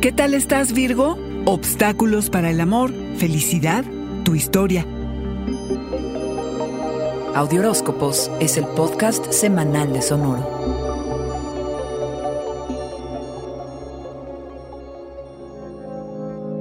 ¿Qué tal estás, Virgo? Obstáculos para el amor, felicidad, tu historia. Audioróscopos es el podcast semanal de Sonoro.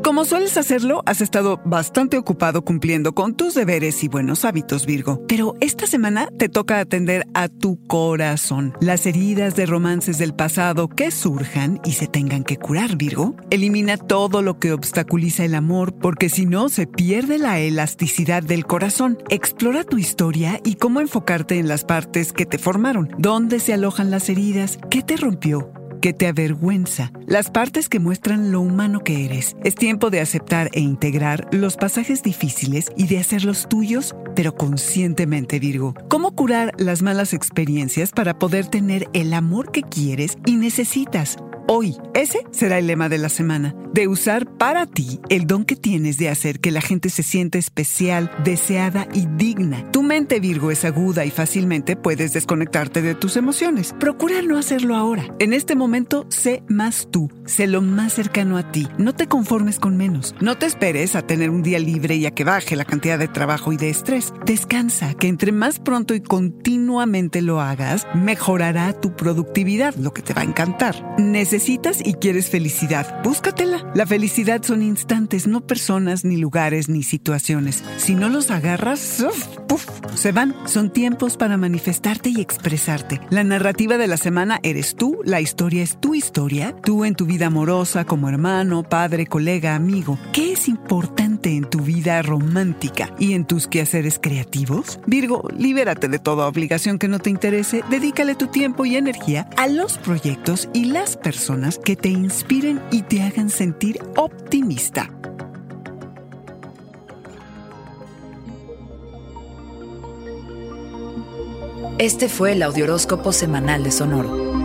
Como sueles hacerlo, has estado bastante ocupado cumpliendo con tus deberes y buenos hábitos, Virgo. Pero esta semana te toca atender a tu corazón. Las heridas de romances del pasado que surjan y se tengan que curar, Virgo. Elimina todo lo que obstaculiza el amor, porque si no, se pierde la elasticidad del corazón. Explora tu historia y cómo enfocarte en las partes que te formaron. ¿Dónde se alojan las heridas? ¿Qué te rompió? Que te avergüenza, las partes que muestran lo humano que eres. Es tiempo de aceptar e integrar los pasajes difíciles y de hacerlos tuyos, pero conscientemente, Virgo. ¿Cómo curar las malas experiencias para poder tener el amor que quieres y necesitas? Hoy, ese será el lema de la semana, de usar para ti el don que tienes de hacer que la gente se sienta especial, deseada y digna. Tu mente Virgo es aguda y fácilmente puedes desconectarte de tus emociones. Procura no hacerlo ahora. En este momento, sé más tú, sé lo más cercano a ti. No te conformes con menos. No te esperes a tener un día libre y a que baje la cantidad de trabajo y de estrés. Descansa, que entre más pronto y continuamente lo hagas, mejorará tu productividad, lo que te va a encantar necesitas y quieres felicidad, búscatela. La felicidad son instantes, no personas, ni lugares, ni situaciones. Si no los agarras, ¡puf! se van. Son tiempos para manifestarte y expresarte. La narrativa de la semana eres tú, la historia es tu historia, tú en tu vida amorosa, como hermano, padre, colega, amigo. ¿Qué es importante en tu vida romántica y en tus quehaceres creativos? Virgo, libérate de toda obligación que no te interese, dedícale tu tiempo y energía a los proyectos y las personas que te inspiren y te hagan sentir optimista. Este fue el Audioróscopo Semanal de Sonoro.